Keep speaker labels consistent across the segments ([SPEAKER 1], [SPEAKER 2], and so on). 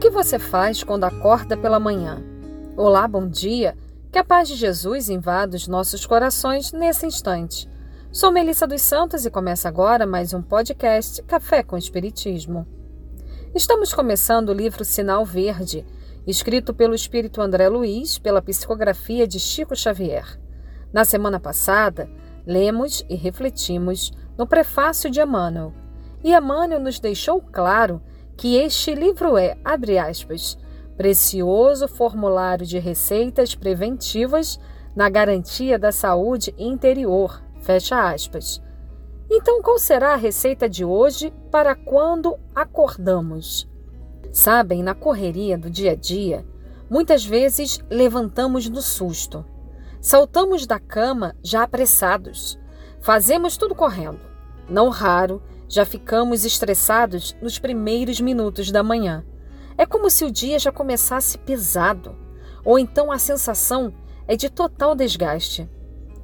[SPEAKER 1] que você faz quando acorda pela manhã? Olá, bom dia. Que a paz de Jesus invada os nossos corações nesse instante. Sou Melissa dos Santos e começa agora mais um podcast Café com Espiritismo. Estamos começando o livro Sinal Verde, escrito pelo espírito André Luiz, pela psicografia de Chico Xavier. Na semana passada, lemos e refletimos no prefácio de Emmanuel, e Emmanuel nos deixou claro que este livro é, abre aspas, precioso formulário de receitas preventivas na garantia da saúde interior, fecha aspas. Então, qual será a receita de hoje para quando acordamos? Sabem, na correria do dia a dia, muitas vezes levantamos no susto. Saltamos da cama já apressados. Fazemos tudo correndo. Não raro, já ficamos estressados nos primeiros minutos da manhã. É como se o dia já começasse pesado, ou então a sensação é de total desgaste,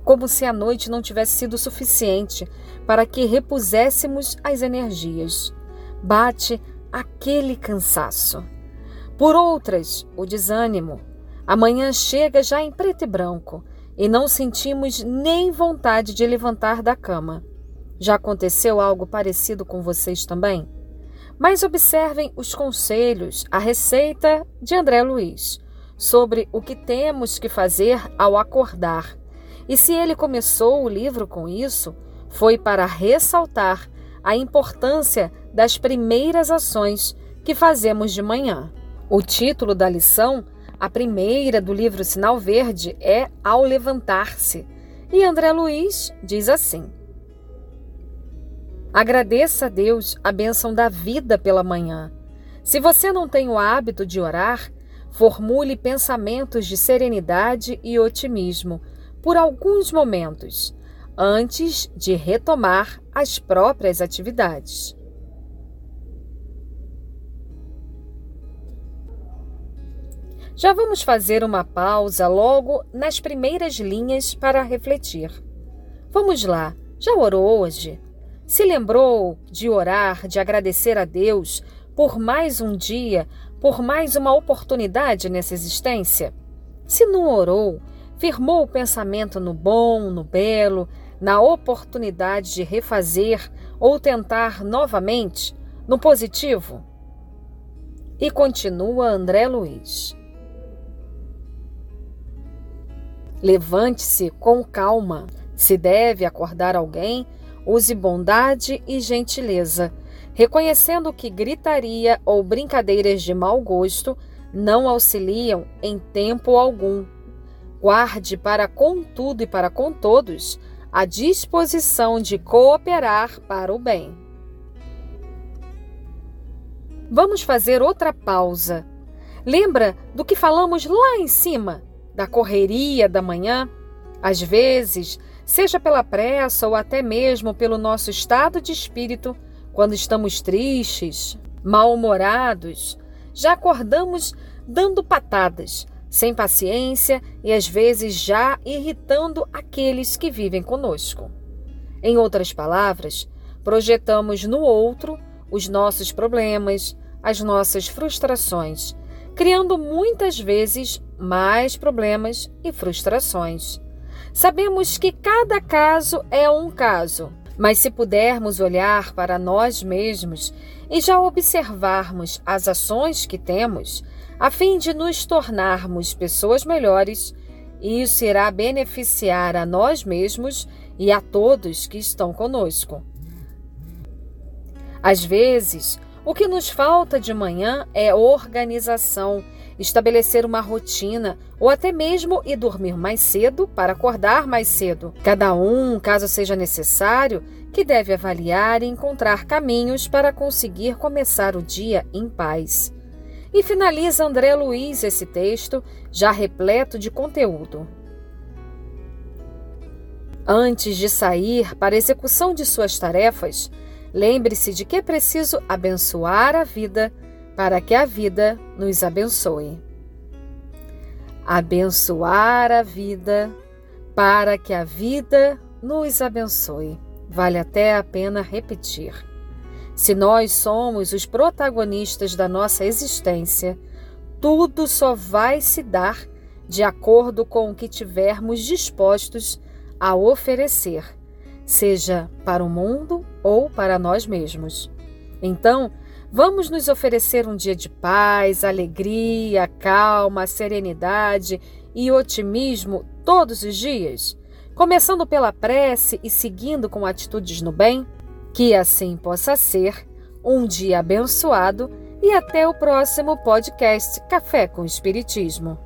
[SPEAKER 1] como se a noite não tivesse sido suficiente para que repuséssemos as energias. Bate aquele cansaço. Por outras, o desânimo. Amanhã chega já em preto e branco e não sentimos nem vontade de levantar da cama. Já aconteceu algo parecido com vocês também? Mas observem os conselhos, a receita de André Luiz sobre o que temos que fazer ao acordar. E se ele começou o livro com isso, foi para ressaltar a importância das primeiras ações que fazemos de manhã. O título da lição, a primeira do livro Sinal Verde, é Ao Levantar-se. E André Luiz diz assim: Agradeça a Deus a bênção da vida pela manhã. Se você não tem o hábito de orar, formule pensamentos de serenidade e otimismo por alguns momentos, antes de retomar as próprias atividades. Já vamos fazer uma pausa logo nas primeiras linhas para refletir. Vamos lá, já orou hoje? Se lembrou de orar, de agradecer a Deus por mais um dia, por mais uma oportunidade nessa existência? Se não orou, firmou o pensamento no bom, no belo, na oportunidade de refazer ou tentar novamente, no positivo? E continua André Luiz. Levante-se com calma. Se deve acordar alguém, Use bondade e gentileza, reconhecendo que gritaria ou brincadeiras de mau gosto não auxiliam em tempo algum. Guarde para com tudo e para com todos a disposição de cooperar para o bem. Vamos fazer outra pausa. Lembra do que falamos lá em cima, da correria da manhã? Às vezes, seja pela pressa ou até mesmo pelo nosso estado de espírito, quando estamos tristes, mal-humorados, já acordamos dando patadas, sem paciência e às vezes já irritando aqueles que vivem conosco. Em outras palavras, projetamos no outro os nossos problemas, as nossas frustrações, criando muitas vezes mais problemas e frustrações. Sabemos que cada caso é um caso, mas se pudermos olhar para nós mesmos e já observarmos as ações que temos, a fim de nos tornarmos pessoas melhores, isso irá beneficiar a nós mesmos e a todos que estão conosco. Às vezes, o que nos falta de manhã é organização estabelecer uma rotina ou até mesmo ir dormir mais cedo para acordar mais cedo. Cada um, caso seja necessário, que deve avaliar e encontrar caminhos para conseguir começar o dia em paz. E finaliza André Luiz esse texto, já repleto de conteúdo. Antes de sair para a execução de suas tarefas, lembre-se de que é preciso abençoar a vida para que a vida nos abençoe. Abençoar a vida para que a vida nos abençoe. Vale até a pena repetir. Se nós somos os protagonistas da nossa existência, tudo só vai se dar de acordo com o que tivermos dispostos a oferecer, seja para o mundo ou para nós mesmos. Então, vamos nos oferecer um dia de paz, alegria, calma, serenidade e otimismo todos os dias, começando pela prece e seguindo com atitudes no bem? Que assim possa ser um dia abençoado e até o próximo podcast Café com Espiritismo.